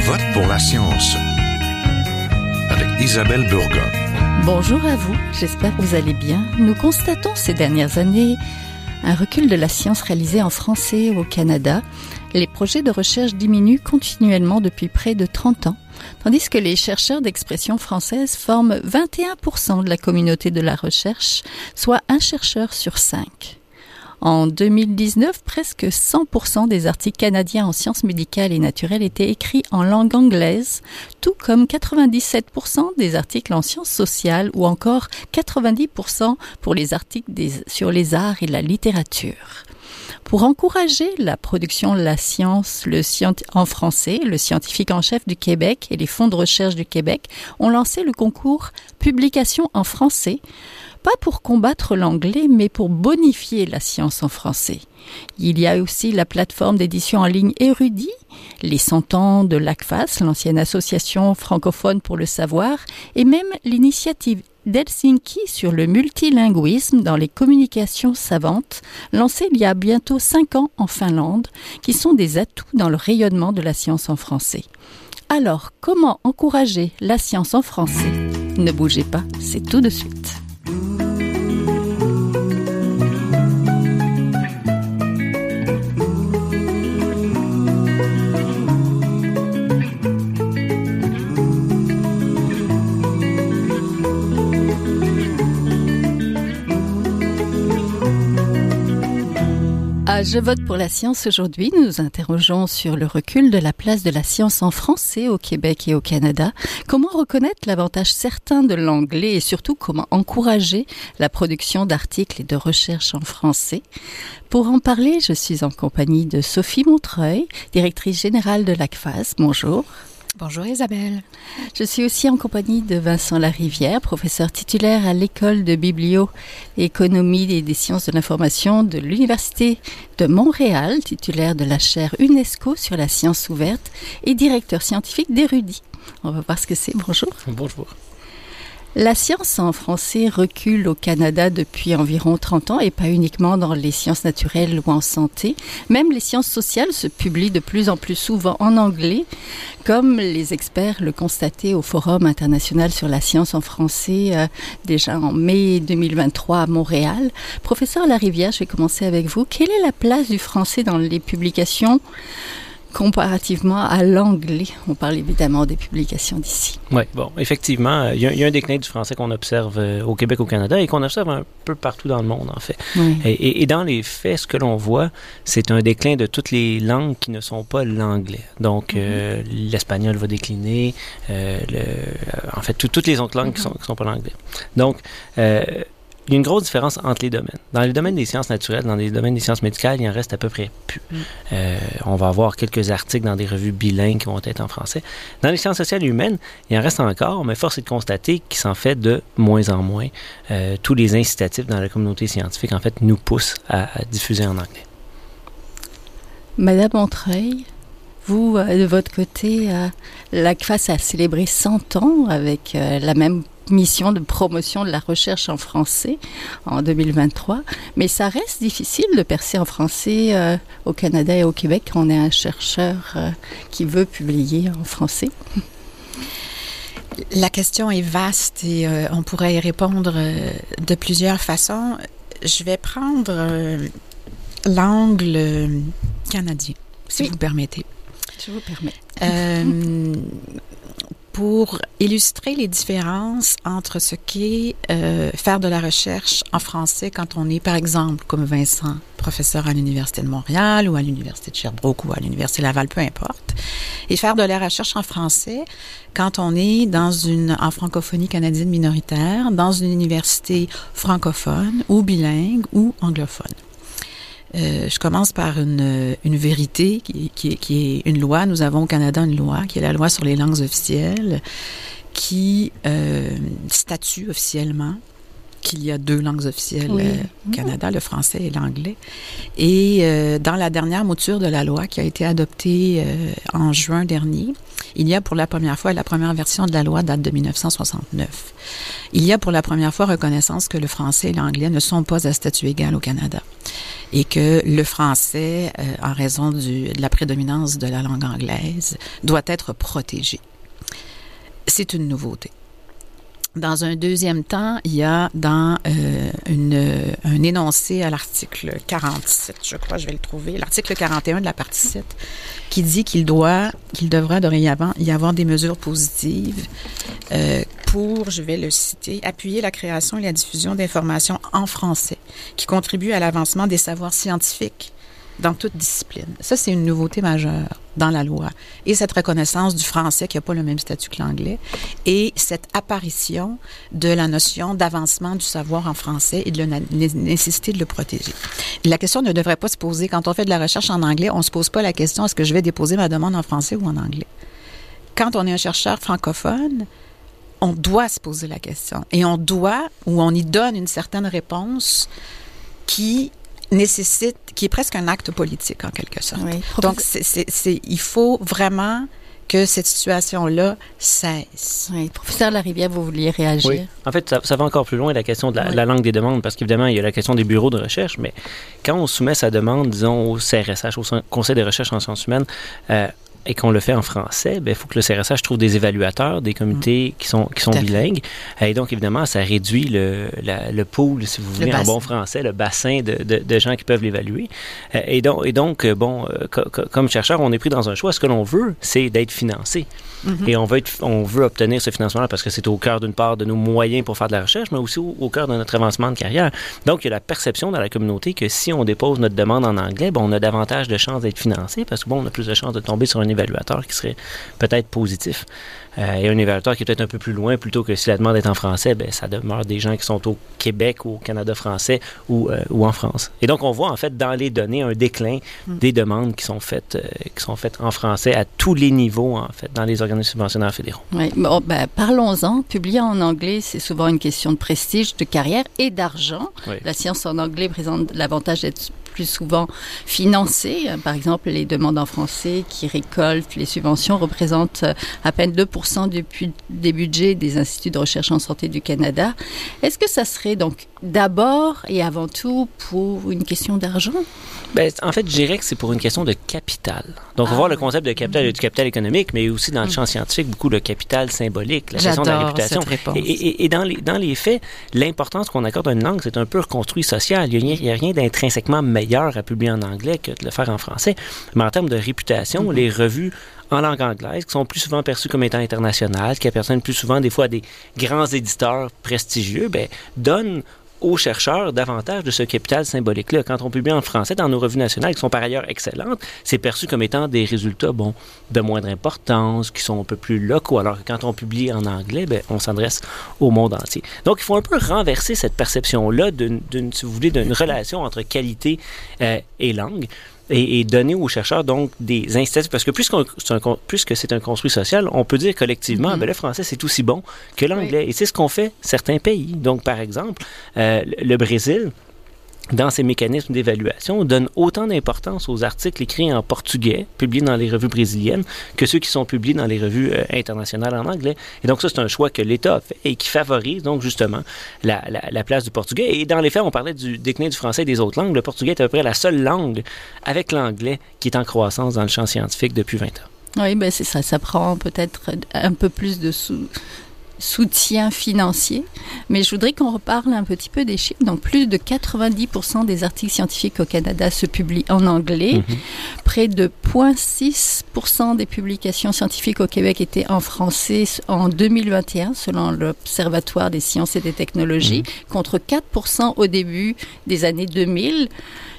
vote pour la science avec Isabelle Burgon. Bonjour à vous, j'espère que vous allez bien. Nous constatons ces dernières années un recul de la science réalisée en français au Canada. Les projets de recherche diminuent continuellement depuis près de 30 ans, tandis que les chercheurs d'expression française forment 21% de la communauté de la recherche, soit un chercheur sur cinq. En 2019, presque 100% des articles canadiens en sciences médicales et naturelles étaient écrits en langue anglaise, tout comme 97% des articles en sciences sociales ou encore 90% pour les articles sur les arts et la littérature. Pour encourager la production de la science le en français, le scientifique en chef du Québec et les fonds de recherche du Québec ont lancé le concours Publication en français pas pour combattre l'anglais, mais pour bonifier la science en français. Il y a aussi la plateforme d'édition en ligne Érudit, les cent ans de l'ACFAS, l'ancienne association francophone pour le savoir, et même l'initiative d'Helsinki sur le multilinguisme dans les communications savantes, lancée il y a bientôt cinq ans en Finlande, qui sont des atouts dans le rayonnement de la science en français. Alors, comment encourager la science en français? Ne bougez pas, c'est tout de suite. Je vote pour la science aujourd'hui. Nous nous interrogeons sur le recul de la place de la science en français au Québec et au Canada. Comment reconnaître l'avantage certain de l'anglais et surtout comment encourager la production d'articles et de recherches en français? Pour en parler, je suis en compagnie de Sophie Montreuil, directrice générale de l'ACFAS. Bonjour. Bonjour Isabelle. Je suis aussi en compagnie de Vincent Larivière, professeur titulaire à l'école de biblio-économie et des sciences de l'information de l'Université de Montréal, titulaire de la chaire UNESCO sur la science ouverte et directeur scientifique d'Érudit. On va voir ce que c'est. Bonjour. Bonjour. La science en français recule au Canada depuis environ 30 ans et pas uniquement dans les sciences naturelles ou en santé. Même les sciences sociales se publient de plus en plus souvent en anglais, comme les experts le constataient au Forum international sur la science en français euh, déjà en mai 2023 à Montréal. Professeur Larivière, je vais commencer avec vous. Quelle est la place du français dans les publications comparativement à l'anglais. On parle évidemment des publications d'ici. Oui, bon, effectivement, euh, il y, a un déclin du français qu'on observe euh, au Québec, au Canada, et qu'on observe un peu partout dans le monde, en fait. Et, dans les faits, ce que l'on voit, c'est un déclin de toutes les langues qui ne sont pas l'anglais. Donc, euh, mhm. l'espagnol va décliner, le, en fait, toutes les autres langues qui ne sont, sont, pas l'anglais. Donc, il y a une grosse différence entre les domaines. Dans les domaines des sciences naturelles, dans les domaines des sciences médicales, il en reste à peu près plus. Mm. Euh, on va avoir quelques articles dans des revues bilingues qui vont être en français. Dans les sciences sociales et humaines, il en reste encore, mais force est de constater qu'il s'en fait de moins en moins. Euh, tous les incitatifs dans la communauté scientifique, en fait, nous poussent à, diffuser en anglais. Madame Montreuil, vous, euh, de votre côté, la CFAS a célébré 100 ans avec la même mission de promotion de la recherche en français en 2023. Mais ça reste difficile de percer en français euh, au Canada et au Québec quand on est un chercheur euh, qui veut publier en français. La question est vaste et euh, on pourrait y répondre de plusieurs façons. Je vais prendre l'angle canadien, si vous permettez. Je vous permets pour illustrer les différences entre ce qu'est euh, faire de la recherche en français quand on est, par exemple, comme Vincent, professeur à l'Université de Montréal ou à l'Université de Sherbrooke ou à l'Université Laval, peu importe, et faire de la recherche en français quand on est dans une, en francophonie canadienne minoritaire, dans une université francophone ou bilingue ou anglophone. Euh, je commence par une, une vérité qui, qui, est une loi. Nous avons au Canada une loi qui est la loi sur les langues officielles qui euh, statue officiellement qu'il y a deux langues officielles au Canada, le français et l'anglais. Et dans la dernière mouture de la loi qui a été adoptée en juin dernier, il y a pour la première fois, la première version de la loi date de 1969, il y a pour la première fois reconnaissance que le français et l'anglais ne sont pas à statut égal au Canada et que le français, euh, en raison du, de la prédominance de la langue anglaise, doit être protégé. C'est une nouveauté. Dans un deuxième temps, il y a dans euh, une, un énoncé à l'article 47, je crois, je vais le trouver, l'article 41 de la partie 7, qui dit qu'il doit, qu'il devra dorénavant y avoir des mesures positives euh, pour, je vais le citer, appuyer la création et la diffusion d'informations en français qui contribuent à l'avancement des savoirs scientifiques dans toute discipline. Ça, c'est une nouveauté majeure dans la loi. Et cette reconnaissance du français qui n'a pas le même statut que l'anglais et cette apparition de la notion d'avancement du savoir en français et de la nécessité de le protéger. La question ne devrait pas se poser quand on fait de la recherche en anglais, on ne se pose pas la question est-ce que je vais déposer ma demande en français ou en anglais? Quand on est un chercheur francophone, on doit se poser la question et on doit ou on y donne une certaine réponse qui nécessite, qui est presque un acte politique en quelque sorte. Donc, c'est, il faut vraiment que cette situation-là cesse. Oui. Professeur Larivière, vous vouliez réagir? Oui. En fait, ça, va encore plus loin, la question de la, langue des demandes, parce qu'évidemment, il y a la question des bureaux de recherche, mais quand on soumet sa demande, disons, au CRSH, au Conseil de recherche en sciences humaines, euh, et qu'on le fait en français, il ben, faut que le CRSH trouve des évaluateurs, des comités mm. qui sont, qui sont bilingues. Et donc, évidemment, ça réduit le, le pool, si vous voulez, en bon français, le bassin de, de, de gens qui peuvent l'évaluer. Euh, et donc, et donc bon, euh, comme chercheur, on est pris dans un choix. Ce que l'on veut, c'est d'être financé. Mm-hmm. Et on veut, on veut obtenir ce financement-là parce que c'est au cœur d'une part de nos moyens pour faire de la recherche, mais aussi au, cœur de notre avancement de carrière. Donc, il y a la perception dans la communauté que si on dépose notre demande en anglais, bon, on a davantage de chances d'être financé parce que bon, on a plus de chances de tomber sur un évaluateur qui serait peut-être positif. Euh, et un évaluateur qui est peut-être un peu plus loin, plutôt que si la demande est en français, ben, ça demeure des gens qui sont au Québec ou au Canada français ou, euh, ou en France. Et donc, on voit en fait dans les données un déclin mm. des demandes qui sont faites, euh, qui sont faites en français à tous les niveaux, en fait, dans les organismes subventionnaires fédéraux. Oui, bon, ben, parlons-en. Publier en anglais, c'est souvent une question de prestige, de carrière et d'argent. La science en anglais présente l'avantage d'être plus souvent financées. Par exemple, les demandes en français qui récoltent les subventions représentent à peine 2% du, des budgets des instituts de recherche en santé du Canada. Est-ce que ça serait donc d'abord et avant tout pour une question d'argent? Ben, en fait, je dirais que c'est pour une question de capital. Donc, on va voir le ah. concept de capital, du capital économique, mais aussi dans le champ scientifique, beaucoup de capital symbolique, la question de la réputation. Et, et, dans, les, dans les faits, l'importance qu'on accorde à une langue, c'est un peu reconstruit social. Il n'y a, rien d'intrinsèquement meilleur à publier en anglais que de le faire en français. Mais en termes de réputation, mm-hmm. les revues en langue anglaise, qui sont plus souvent perçues comme étant internationales, qui appartiennent plus souvent des fois à des grands éditeurs prestigieux, ben, donnent aux chercheurs davantage de ce capital symbolique-là. Quand on publie en français dans nos revues nationales, qui sont par ailleurs excellentes, c'est perçu comme étant des résultats, bon, de moindre importance, qui sont un peu plus locaux, alors que quand on publie en anglais, ben, on s'adresse au monde entier. Donc, il faut un peu renverser cette perception-là d'une, si vous voulez, d'une relation entre qualité euh, et langue et, donner aux chercheurs donc des incitatifs. Parce que puisque c'est un, puisque c'est un construit social, on peut dire collectivement, ben, le français c'est aussi bon que l'anglais. Et c'est ce qu'ont fait certains pays. Donc, par exemple, euh, le Brésil dans ces mécanismes d'évaluation, donne autant d'importance aux articles écrits en portugais, publiés dans les revues brésiliennes, que ceux qui sont publiés dans les revues euh, internationales en anglais. Et donc ça, c'est un choix que l'État fait et qui favorise donc justement la, la, place du portugais. Et dans les faits, on parlait du déclin du français et des autres langues. Le portugais est à peu près la seule langue avec l'anglais qui est en croissance dans le champ scientifique depuis 20 ans. Oui, ben c'est ça. Ça prend peut-être un peu plus de sous soutien financier. Mais je voudrais qu'on reparle un petit peu des chiffres. Donc, plus de 90% des articles scientifiques au Canada se publient en anglais. Mhm. Près de 0,6% des publications scientifiques au Québec étaient en français en 2021, selon l'Observatoire des sciences et des technologies, mhm. contre 4% au début des années 2000.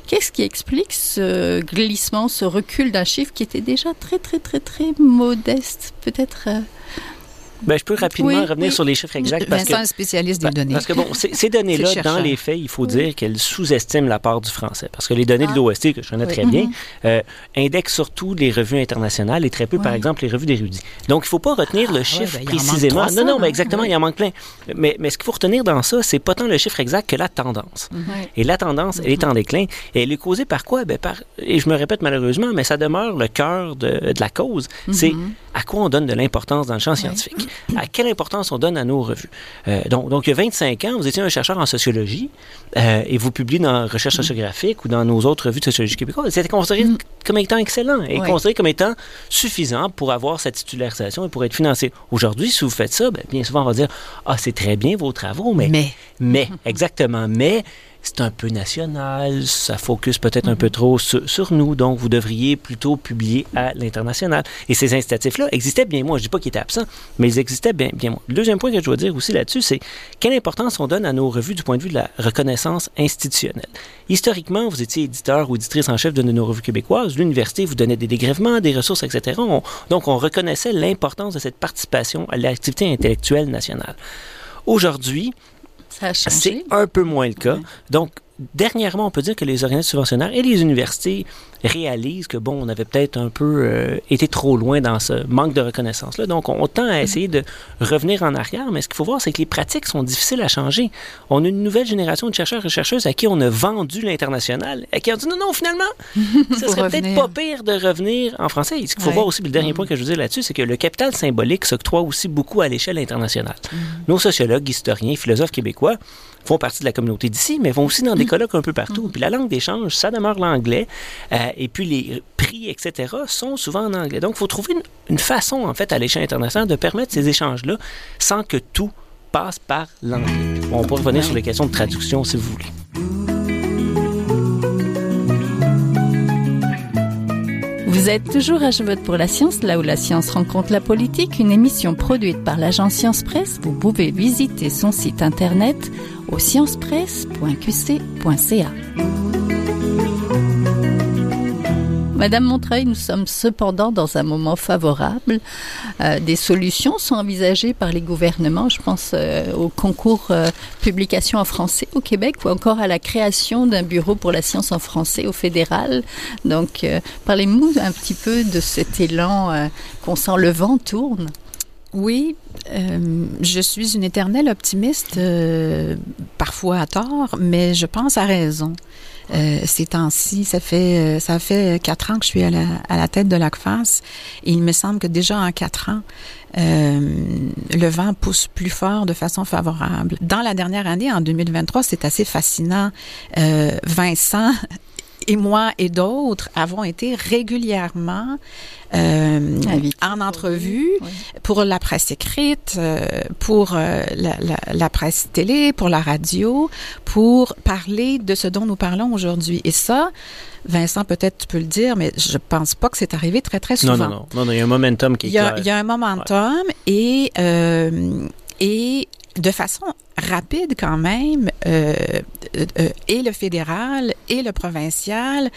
Qu'est-ce qui explique ce glissement, ce recul d'un chiffre qui était déjà très, très, très, très modeste Peut-être. Euh, Ben, je peux rapidement revenir sur les chiffres exacts. Parce Vincent que, spécialiste des ben, données. Parce que, bon, ces données-là, dans les faits, il faut dire qu'elles sous-estiment la part du français. Parce que les données de ah. l'OST, que je connais très bien, mm-hmm. euh, indexent surtout les revues internationales et très peu, par exemple, les revues d'érudits. Donc, il ne faut pas retenir le ah, chiffre ben, précisément. non, non, mais exactement, il en manque plein. Mais, mais ce qu'il faut retenir dans ça, c'est pas tant le chiffre exact que la tendance. Et la tendance, elle est en déclin. Et elle est causée par quoi? Ben, par, et je me répète malheureusement, mais ça demeure le cœur de, de la cause. C'est à quoi on donne de l'importance dans le champ scientifique? À quelle importance on donne à nos revues? Euh, donc, donc, il y a 25 ans, vous étiez un chercheur en sociologie euh, et vous publiez dans Recherche sociographique ou dans nos autres revues de sociologie québécoise. C'était considéré mm. comme étant excellent et considéré comme étant suffisant pour avoir cette titularisation et pour être financé. Aujourd'hui, si vous faites ça, ben, bien souvent, on va dire Ah, c'est très bien vos travaux, mais. Mais. Mais, exactement. Mais c'est un peu national, ça focus peut-être un peu mhm. trop sur, nous, donc vous devriez plutôt publier à l'international. Et ces incitatifs-là existaient bien moins. Je ne dis pas qu'ils étaient absents, mais ils existaient bien, bien moins. Le deuxième point que je dois dire aussi là-dessus, c'est quelle importance on donne à nos revues du point de vue de la reconnaissance institutionnelle. Historiquement, vous étiez éditeur ou éditrice en chef de nos revues québécoises. L'université vous donnait des dégrèvements, des ressources, etc. donc, on reconnaissait l'importance de cette participation à l'activité intellectuelle nationale. Aujourd'hui, c'est un peu moins le cas. Donc, dernièrement, on peut dire que les organismes subventionnaires et les universités réalisent que, bon, on avait peut-être un peu euh, été trop loin dans ce manque de reconnaissance-là. Donc, on, tend à essayer de revenir en arrière, mais ce qu'il faut voir, c'est que les pratiques sont difficiles à changer. On a une nouvelle génération de chercheurs et chercheuses à qui on a vendu l'international, à qui on dit non, non, finalement, ce serait peut-être pas pire de revenir en français. ce qu'il faut voir aussi, le dernier point que je veux dire là-dessus, c'est que le capital symbolique s'octroie aussi beaucoup à l'échelle internationale. Mm. Nos sociologues, historiens, philosophes québécois font partie de la communauté d'ici, mais vont aussi dans des colloques un peu partout. Puis la langue d'échange, ça demeure l'anglais. Euh, et puis les prix, etc., sont souvent en anglais. Donc, il faut trouver une, façon, en fait, à l'échelle internationale de permettre ces échanges-là sans que tout passe par l'anglais. on peut revenir sur les questions de traduction si vous voulez. Vous êtes toujours à Je pour la science, là où la science rencontre la politique, une émission produite par l'agence Science Presse. Vous pouvez visiter son site internet au sciencepresse.qc.ca. Madame Montreuil, nous sommes cependant dans un moment favorable. Euh, des solutions sont envisagées par les gouvernements. Je pense euh, au concours euh, publication en français au Québec ou encore à la création d'un bureau pour la science en français au fédéral. Donc, parlez-nous un petit peu de cet élan qu'on sent le vent tourne. Oui, je suis une éternelle optimiste, parfois à tort, mais je pense à raison. Euh, ces temps-ci. Ça fait euh, ça fait quatre ans que je suis à la, à la tête de l'ACFAS et il me semble que déjà en quatre ans, euh, le vent pousse plus fort de façon favorable. Dans la dernière année, en 2023, c'est assez fascinant. Euh, Vincent et moi et d'autres avons été régulièrement euh, en entrevue pour la presse écrite, euh, pour euh, la, la, la, presse télé, pour la radio, pour parler de ce dont nous parlons aujourd'hui. Et ça, Vincent, peut-être tu peux le dire, mais je pense pas que c'est arrivé très, très souvent. Non, non, non. non, il y a un momentum qui est il y a, Il y a un momentum et, euh, et de façon rapide quand même, euh, euh, et le fédéral et le provincial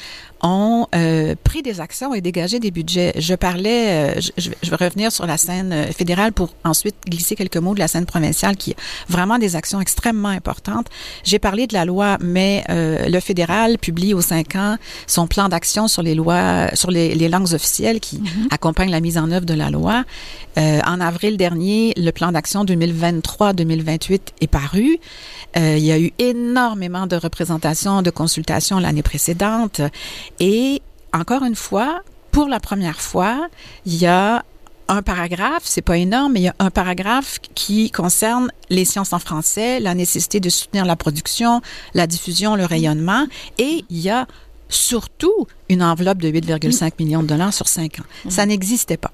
ont euh, pris des actions et dégagé des budgets. Je parlais, je, vais revenir sur la scène fédérale pour ensuite glisser quelques mots de la scène provinciale qui a vraiment des actions extrêmement importantes. J'ai parlé de la loi, mais le fédéral publie aux cinq ans son plan d'action sur les lois, sur les, les langues officielles qui mm-hmm. accompagnent la mise en œuvre de la loi. en avril dernier, le plan d'action 2023-2028 est paru. Euh, il y a eu énormément de représentations, de consultations l'année précédente. Et encore une fois, pour la première fois, il y a un paragraphe, c'est pas énorme, mais il y a un paragraphe qui concerne les sciences en français, la nécessité de soutenir la production, la diffusion, le rayonnement, et il y a surtout une enveloppe de 8,5 millions de dollars sur cinq ans. Ça n'existait pas.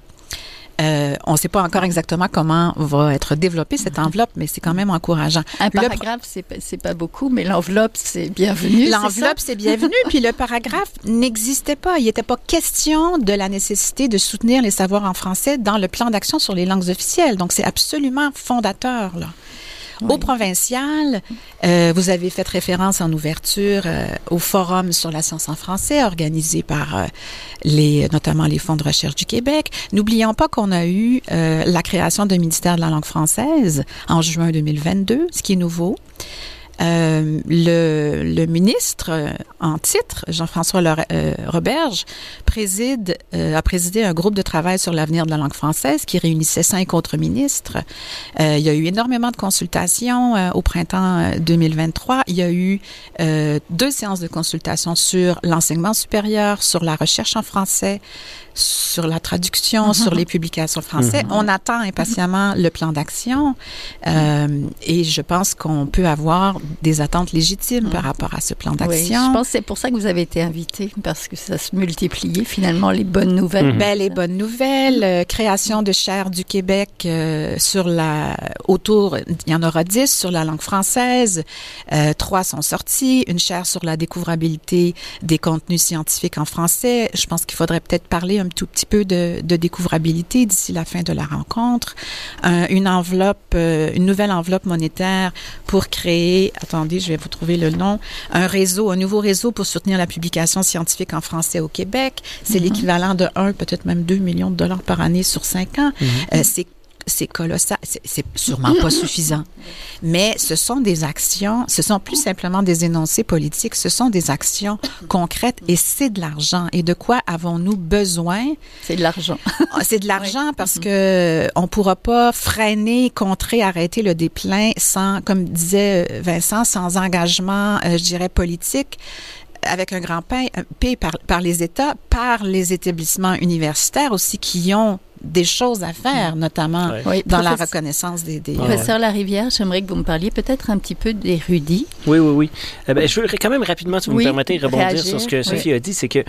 Euh, on ne sait pas encore exactement comment va être développée cette mhm. enveloppe, mais c'est quand même encourageant. Un paragraphe, c'est pas, pas beaucoup, mais l'enveloppe, c'est bienvenu. L'enveloppe, c'est bienvenu. puis le paragraphe n'existait pas. Il n'était pas question de la nécessité de soutenir les savoirs en français dans le plan d'action sur les langues officielles. Donc, c'est absolument fondateur, là. Au provincial, euh, vous avez fait référence en ouverture euh, au forum sur la science en français organisé par euh, les, notamment les fonds de recherche du Québec. N'oublions pas qu'on a eu la création d'un ministère de la langue française en juin 2022, ce qui est nouveau. Euh, le, le, ministre euh, en titre, Jean-François euh, Roberge, préside, a présidé un groupe de travail sur l'avenir de la langue française qui réunissait cinq autres ministres. il y a eu énormément de consultations au printemps 2023. Il y a eu deux séances de consultation sur l'enseignement supérieur, sur la recherche en français, sur la traduction, mhm. sur les publications françaises. Mhm. On attend impatiemment le plan d'action euh, et je pense qu'on peut avoir des attentes légitimes par rapport à ce plan d'action. je pense que c'est pour ça que vous avez été invité parce que ça se multipliait finalement les bonnes nouvelles. Mhm. Ben, les bonnes nouvelles, euh, création de chaires du Québec euh, sur la autour, il y en aura dix sur la langue française, trois sont sorties, une chaire sur la découvrabilité des contenus scientifiques en français. Je pense qu'il faudrait peut-être parler un tout petit peu de, découvrabilité d'ici la fin de la rencontre, une enveloppe, euh, une nouvelle enveloppe monétaire pour créer, attendez, je vais vous trouver le nom, un réseau, un nouveau réseau pour soutenir la publication scientifique en français au Québec. C'est mm-hmm. l'équivalent de 1, peut-être même 2 millions de dollars par année sur 5 ans. Mm-hmm. Euh, c'est c'est colossal. C'est sûrement pas suffisant. Mais ce sont des actions, ce sont plus simplement des énoncés politiques, ce sont des actions concrètes et c'est de l'argent. Et de quoi avons-nous besoin? C'est de l'argent. Ah, c'est de l'argent parce que on pourra pas freiner, contrer, arrêter le déclin sans, comme disait Vincent, sans engagement, euh, je dirais, politique avec un grand P, par, par les États, par les établissements universitaires aussi qui ont des choses à faire, notamment dans la reconnaissance des... des Professeur Larivière, j'aimerais que vous me parliez peut-être un petit peu d'érudits. Oui, oui, oui. Eh ben, je veux quand même rapidement, si vous me permettez, rebondir sur ce que Sophie a dit, c'est que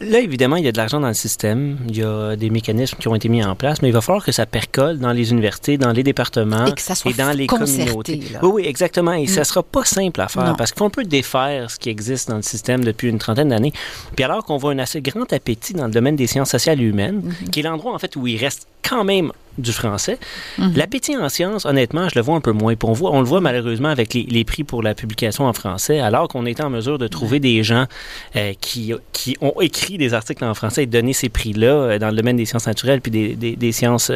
là, évidemment, il y a de l'argent dans le système, il y a des mécanismes qui ont été mis en place, mais il va falloir que ça percole dans les universités, dans les départements et, dans les communautés. Oui, oui, exactement. Et ça ça mm. sera pas simple à faire parce qu'il faut un peu défaire ce qui existe dans le système depuis une trentaine d'années. Puis alors qu'on voit un assez grand appétit dans le domaine des sciences sociales et humaines, mm-hmm. qui est l'endroit en fait où il reste quand même du français. Mhm. L'appétit en sciences, honnêtement, je le vois un peu moins. on, voit, on le voit malheureusement avec les, prix pour la publication en français, alors qu'on est en mesure de trouver des gens euh, qui, qui ont écrit des articles en français et donné ces prix-là euh, dans le domaine des sciences naturelles puis des, des, sciences,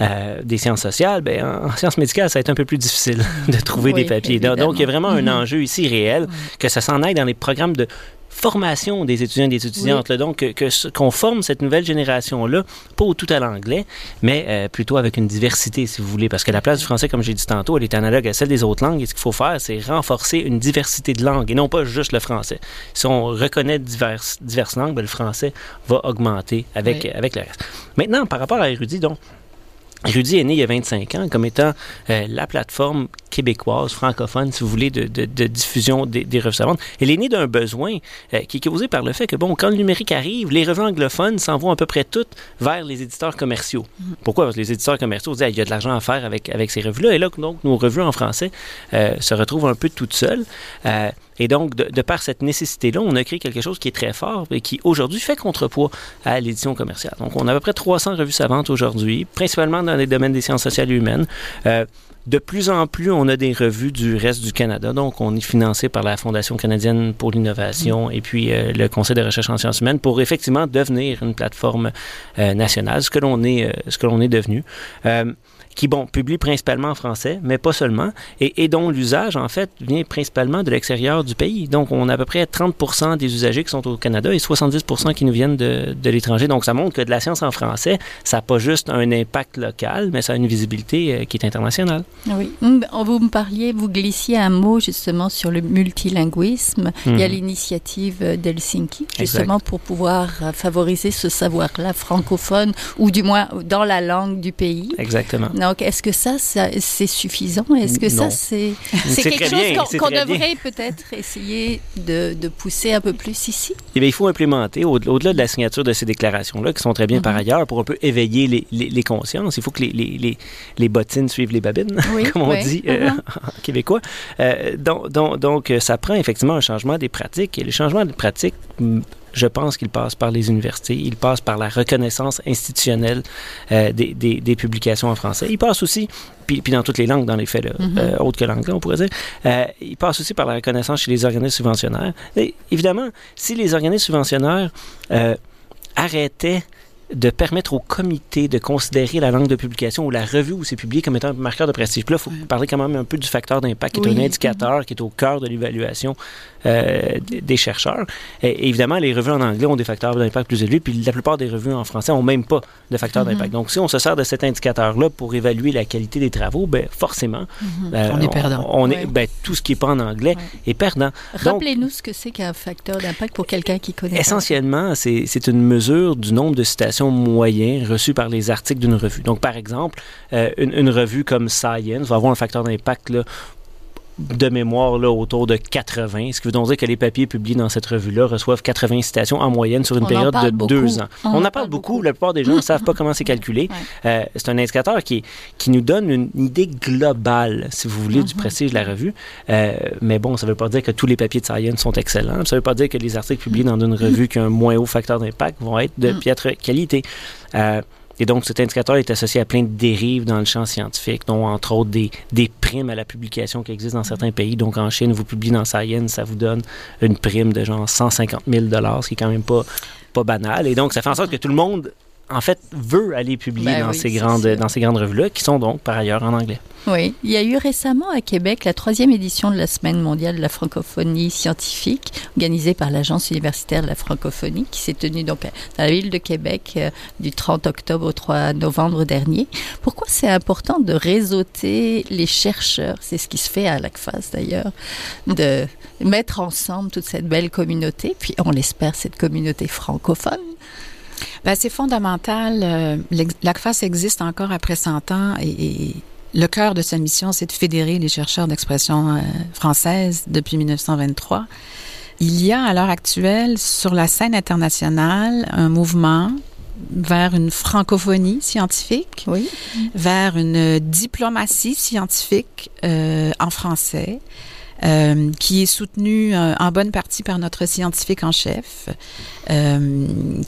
euh, des sciences sociales. Ben, en, sciences médicales, ça va être un peu plus difficile de trouver des papiers. Donc, il y a vraiment un mhm. enjeu ici réel que ça s'en aille dans les programmes de formation des étudiants et des étudiantes. donc, que, qu'on forme cette nouvelle génération-là, pas au tout à l'anglais, mais euh, plutôt avec une diversité, si vous voulez. Parce que la place du français, comme j'ai dit tantôt, elle est analogue à celle des autres langues. Et ce qu'il faut faire, c'est renforcer une diversité de langues et non pas juste le français. Si on reconnaît diverses, diverses langues, ben, le français va augmenter avec, avec le reste. Maintenant, par rapport à Érudit, donc, Rudy est né il y a 25 ans comme étant euh, la plateforme québécoise, francophone, si vous voulez, de, de, de diffusion des, des revues savantes. Elle est née d'un besoin euh, qui est causé par le fait que, bon, quand le numérique arrive, les revues anglophones s'en vont à peu près toutes vers les éditeurs commerciaux. Mm-hmm. Pourquoi? Parce que les éditeurs commerciaux disent, il y a de l'argent à faire avec, avec ces revues-là. Et là, donc, nos revues en français euh, se retrouvent un peu toutes seules. Et donc, de, par cette nécessité-là, on a créé quelque chose qui est très fort et qui, aujourd'hui, fait contrepoids à l'édition commerciale. Donc, on a à peu près 300 revues savantes aujourd'hui, principalement dans les domaines des sciences sociales et humaines. Euh, de plus en plus, on a des revues du reste du Canada. Donc, on est financé par la Fondation canadienne pour l'innovation et puis euh, le Conseil de recherche en sciences humaines pour effectivement devenir une plateforme euh, nationale, ce que l'on est, ce que l'on est devenu qui, bon, publie principalement en français, mais pas seulement, et, dont l'usage, en fait, vient principalement de l'extérieur du pays. Donc, on a à peu près 30% des usagers qui sont au Canada et 70 qui nous viennent de, de l'étranger. Donc, ça montre que de la science en français, ça n'a pas juste un impact local, mais ça a une visibilité euh, qui est internationale. Oui. Vous me parliez, vous glissiez un mot justement sur le multilinguisme. Il y a mhm. l'initiative d'Helsinki, justement pour pouvoir euh, favoriser ce savoir-là francophone, ou du moins dans la langue du pays. Exactement. Donc, est-ce que ça, c'est suffisant? Est-ce que ça, c'est quelque chose qu'on devrait peut-être essayer de, de, pousser un peu plus ici? Eh bien, il faut implémenter, au-delà de la signature de ces déclarations-là, qui sont très bien par mhm. ailleurs, pour un peu éveiller les, les, consciences, il faut que les, les, les, bottines suivent les babines, comme on dit euh, mhm. en québécois. Euh, donc, donc, donc, ça prend effectivement un changement des pratiques. Et le changement des pratiques je pense qu'il passe par les universités, il passe par la reconnaissance institutionnelle euh, des, des, des, publications en français. Il passe aussi, puis, puis dans toutes les langues, dans les faits, là, mm -hmm. euh, autres que l'anglais, on pourrait dire, euh, il passe aussi par la reconnaissance chez les organismes subventionnaires. Et évidemment, si les organismes subventionnaires arrêtaient de permettre au comité de considérer la langue de publication ou la revue où c'est publié comme étant un marqueur de prestige. Puis là, il faut oui. parler quand même un peu du facteur d'impact, qui est oui. un indicateur qui est au cœur de l'évaluation euh, des chercheurs. Et, évidemment, les revues en anglais ont des facteurs d'impact plus élevés, puis la plupart des revues en français n'ont même pas de facteur mm -hmm. d'impact. Donc, si on se sert de cet indicateur-là pour évaluer la qualité des travaux, ben forcément, mm -hmm. euh, on est perdant. On, on est, ben, tout ce qui n'est pas en anglais est perdant. Rappelez-nous ce que c'est qu'un facteur d'impact pour quelqu'un qui connaît. Essentiellement, c'est une mesure du nombre de citations moyens reçus par les articles d'une revue. Donc, par exemple, euh, une, une, revue comme Science va avoir un facteur d'impact de mémoire là, autour de 80, ce qui veut donc dire que les papiers publiés dans cette revue-là reçoivent 80 citations en moyenne sur une On période de beaucoup. deux ans. On, On en, parle beaucoup. beaucoup. La plupart des gens ne savent pas comment c'est calculé. Ouais. Euh, c'est un indicateur qui, qui nous donne une idée globale, si vous voulez, mm -hmm. du prestige de la revue. Euh, mais bon, ça ne veut pas dire que tous les papiers de Science sont excellents. Ça ne veut pas dire que les articles publiés dans une revue qui a un moins haut facteur d'impact vont être de piètre qualité. Euh, et donc, cet indicateur est associé à plein de dérives dans le champ scientifique, dont entre autres des, primes à la publication qui existent dans certains pays. Donc, en Chine, vous publiez dans Science, ça vous donne une prime de genre 150 000 ce qui est quand même pas banal. Et donc, ça fait en sorte que tout le monde en fait, veut aller publier ben dans, oui, ces grandes, dans ces grandes revues-là, qui sont donc par ailleurs en anglais. Oui, il y a eu récemment à Québec la troisième édition de la Semaine mondiale de la francophonie scientifique, organisée par l'Agence universitaire de la francophonie, qui s'est tenue donc dans la ville de Québec euh, du 30 octobre au 3 novembre dernier. Pourquoi c'est important de réseauter les chercheurs? C'est ce qui se fait à l'ACFAS d'ailleurs, de mettre ensemble toute cette belle communauté, puis on l'espère cette communauté francophone. Ben, c'est fondamental. Euh, L'ACFAS existe encore après 100 ans et, et le cœur de sa mission, c'est de fédérer les chercheurs d'expression euh, française depuis 1923. Il y a à l'heure actuelle sur la scène internationale un mouvement vers une francophonie scientifique, oui. vers une diplomatie scientifique euh, en français. Euh, qui est soutenu euh, en bonne partie par notre scientifique en chef, euh,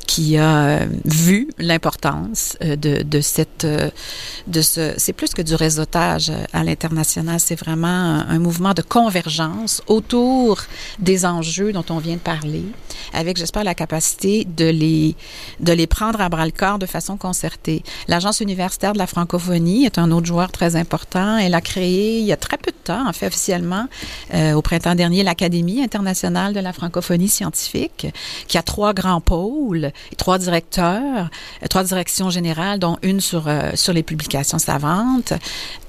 qui a vu l'importance de, de cette, de ce, c'est plus que du réseautage à l'international, c'est vraiment un, un, mouvement de convergence autour des enjeux dont on vient de parler, avec, j'espère, la capacité de les, de les prendre à bras le corps de façon concertée. L'Agence universitaire de la francophonie est un autre joueur très important. Elle a créé, il y a très peu de temps, en fait, officiellement, euh, au printemps dernier l'Académie internationale de la francophonie scientifique, qui a trois grands pôles, trois directeurs, euh, trois directions générales, dont une sur euh, sur les publications savantes.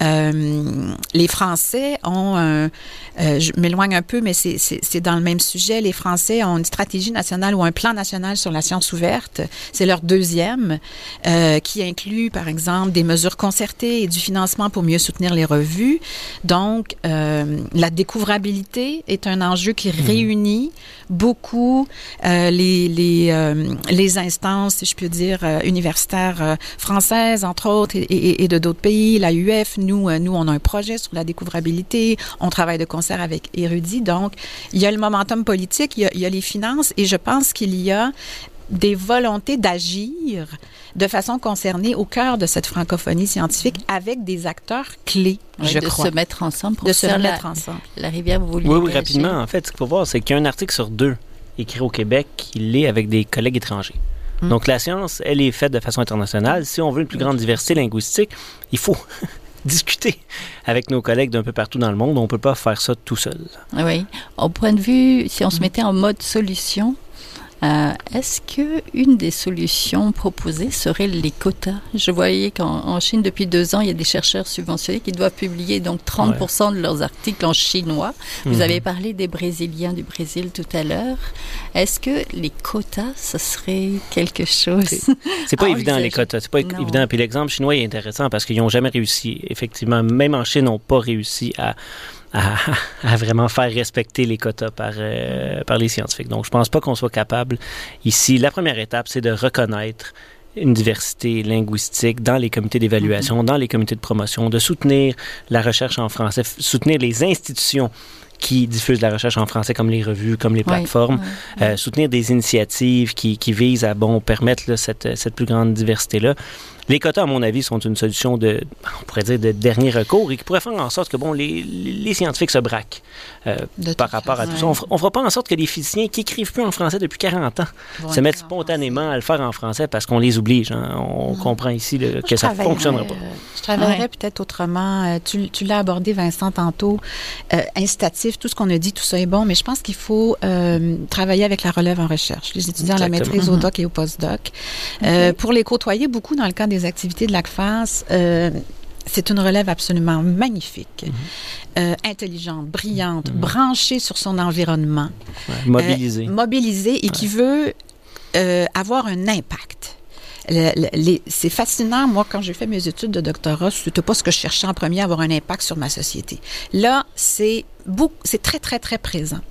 Euh, les Français ont un, je m'éloigne un peu, mais c'est dans le même sujet. Les Français ont une stratégie nationale ou un plan national sur la science ouverte. C'est leur deuxième, qui inclut, par exemple, des mesures concertées et du financement pour mieux soutenir les revues. Donc, la découvrabilité est un enjeu qui réunit beaucoup euh, les, les, euh, les instances, si je peux dire, euh, universitaires françaises, entre autres, et, et, et de d'autres pays. La UF, nous, nous, on a un projet sur la découvrabilité. On travaille de concert avec Érudit. Donc, il y a le momentum politique, il y a, il y a les finances, et je pense qu'il y a des volontés d'agir de façon concernée au cœur de cette francophonie scientifique avec des acteurs clés, oui, je de crois. se mettre ensemble pour de se faire mettre la, ensemble. La rivière, vous Oui, oui, rapidement. En fait, ce qu'il faut voir, c'est qu'il y a un article sur deux écrit au Québec qui l'est avec des collègues étrangers. Hum. Donc, la science, elle est faite de façon internationale. Si on veut une plus grande diversité linguistique, il faut discuter avec nos collègues d'un peu partout dans le monde. On ne peut pas faire ça tout seul. Oui. Au point de vue, si on se mettait en mode solution, euh, Est-ce que une des solutions proposées serait les quotas? Je voyais qu'en Chine, depuis deux ans, il y a des chercheurs subventionnés qui doivent publier donc 30 ouais. de leurs articles en chinois. Vous -hmm. avez parlé des Brésiliens du Brésil tout à l'heure. Est-ce que les quotas, ce serait quelque chose C'est pas évident les quotas. C'est pas non. évident. Puis l'exemple chinois est intéressant parce qu'ils n'ont jamais réussi. Effectivement, même en Chine, n'ont pas réussi à à, à, vraiment faire respecter les quotas par, euh, par les scientifiques. Donc, je pense pas qu'on soit capable ici. La première étape, c'est de reconnaître une diversité linguistique dans les comités d'évaluation, -hmm. dans les comités de promotion, de soutenir la recherche en français, soutenir les institutions qui diffusent la recherche en français, comme les revues, comme les plateformes, soutenir des initiatives qui, qui, visent à bon permettre cette, cette plus grande diversité-là. Les quotas, à mon avis, sont une solution de, on pourrait dire, de dernier recours et qui pourrait faire en sorte que, bon, les, les scientifiques se braquent euh, par rapport à tout ça. On ne fera pas en sorte que les physiciens qui écrivent plus en français depuis 40 ans se mettent spontanément à le faire en français parce qu'on les oblige. Hein. On comprend ici que ça ne fonctionnera pas. je travaillerais peut-être autrement. Euh, tu, tu l'as abordé, Vincent, tantôt. Euh, incitatif, tout ce qu'on a dit, tout ça est bon, mais je pense qu'il faut travailler avec la relève en recherche. Les étudiants à la maîtrise, au doc et au postdoc. pour les côtoyer beaucoup dans le cadre des activités de l'ACFAS, euh, c'est une relève absolument magnifique, mhm. euh, intelligente, brillante, mhm. branchée sur son environnement. mobilisée. Euh, mobilisée et qui veut avoir un impact. C'est fascinant. Moi, quand j'ai fait mes études de doctorat, c'était pas ce que je cherchais en premier, avoir un impact sur ma société. Là, c'est c'est très, très, très présent.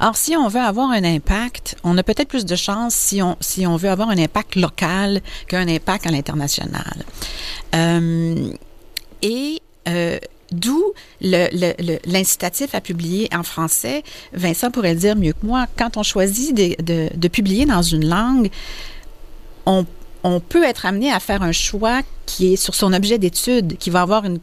Alors, si on veut avoir un impact, on a peut-être plus de chance si on, si on veut avoir un impact local qu'un impact à l'international. Euh, et euh, D'où l'incitatif à publier en français. Vincent pourrait le dire mieux que moi. Quand on choisit de, de, de publier dans une langue, on on peut être amené à faire un choix qui est sur son objet d'étude, qui va avoir une,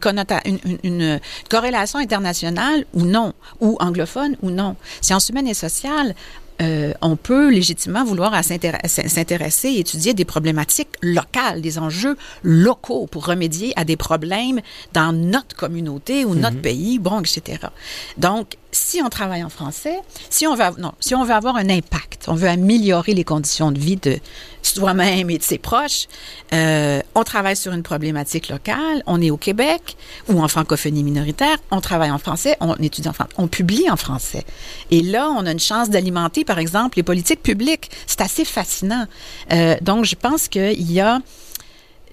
une, corrélation internationale ou non, ou anglophone ou non. Sciences humaines et sociales, euh, on peut légitimement vouloir s'intéresser et étudier des problématiques locales, des enjeux locaux pour remédier à des problèmes dans notre communauté ou notre mhm. pays, bon, etc. Donc, si on travaille en français, si on veut, avoir un impact, on veut améliorer les conditions de vie de soi-même et de ses proches, euh, on travaille sur une problématique locale, on est au Québec ou en francophonie minoritaire, on travaille en français, on étudie en français, on publie en français. Et là, on a une chance d'alimenter, par exemple, les politiques publiques. C'est assez fascinant. Euh, donc, je pense qu'il y a,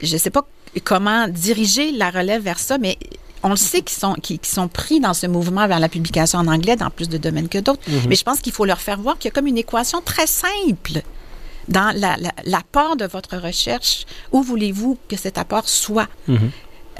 je ne sais pas comment diriger la relève vers ça, mais on le sait qu'ils sont, sont pris dans ce mouvement vers la publication en anglais dans plus de domaines que d'autres. Mhm. Mais je pense qu'il faut leur faire voir qu'il y a comme une équation très simple dans l'apport de votre recherche. Où voulez-vous que cet apport soit? Mhm.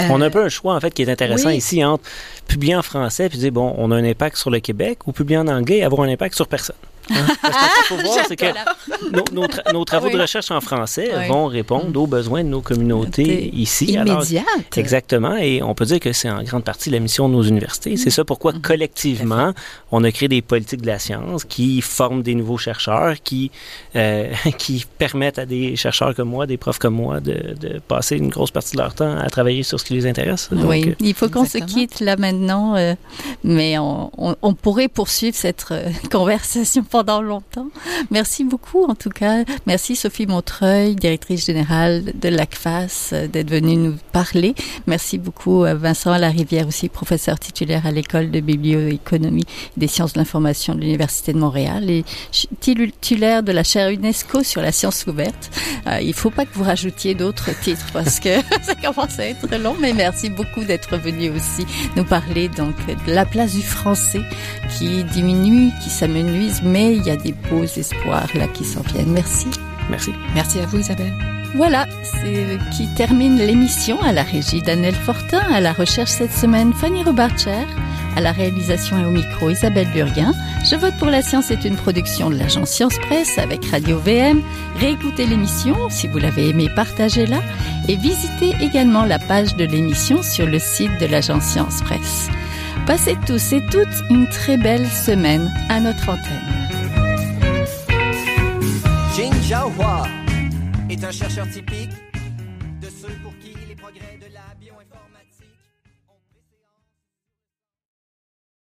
on a un peu un choix, en fait, qui est intéressant ici entre publier en français puis dire, bon, on a un impact sur le Québec ou publier en anglais et avoir un impact sur personne. Hein? Parce qu'il faut voir, c'est que nos, travaux de recherche en français vont répondre aux besoins de nos communautés ici. Immédiate. exactement. Et on peut dire que c'est en grande partie la mission de nos universités. C'est ça pourquoi, mm-hmm. collectivement, on a créé des politiques de la science qui forment des nouveaux chercheurs, qui, euh, qui permettent à des chercheurs comme moi, des profs comme moi, de, de, passer une grosse partie de leur temps à travailler sur ce qui les intéresse. oui, euh, il faut qu'on se quitte là maintenant, euh, mais on, on, on, pourrait poursuivre cette conversation pendant longtemps. Merci beaucoup, en tout cas. Merci Sophie Montreuil, directrice générale de l'ACFAS, euh, d'être venue nous parler. Merci beaucoup Vincent Larivière aussi, professeur titulaire à l'école de biblioéconomie des sciences de l'information de l'Université de Montréal et titulaire de la chaire UNESCO sur la science ouverte. Euh, il ne faut pas que vous rajoutiez d'autres titres parce que ça commence à être long, mais merci beaucoup d'être venu aussi nous parler donc de la place du français qui diminue, qui s'amenuise, mais il y a des beaux espoirs là qui s'en viennent. Merci. Merci. Merci à vous Isabelle. Voilà, c'est qui termine l'émission à la régie Daniel Fortin, à la recherche cette semaine Fanny Robarcher, à la réalisation et au micro Isabelle Burguin. Je vote pour la science est une production de l'agence Science Presse avec Radio VM. Réécoutez l'émission si vous l'avez aimé, partagez-la et visitez également la page de l'émission sur le site de l'agence Science Presse. Passez tous et toutes une très belle semaine à notre antenne. Hua est un chercheur typique de ceux pour qui les progrès de la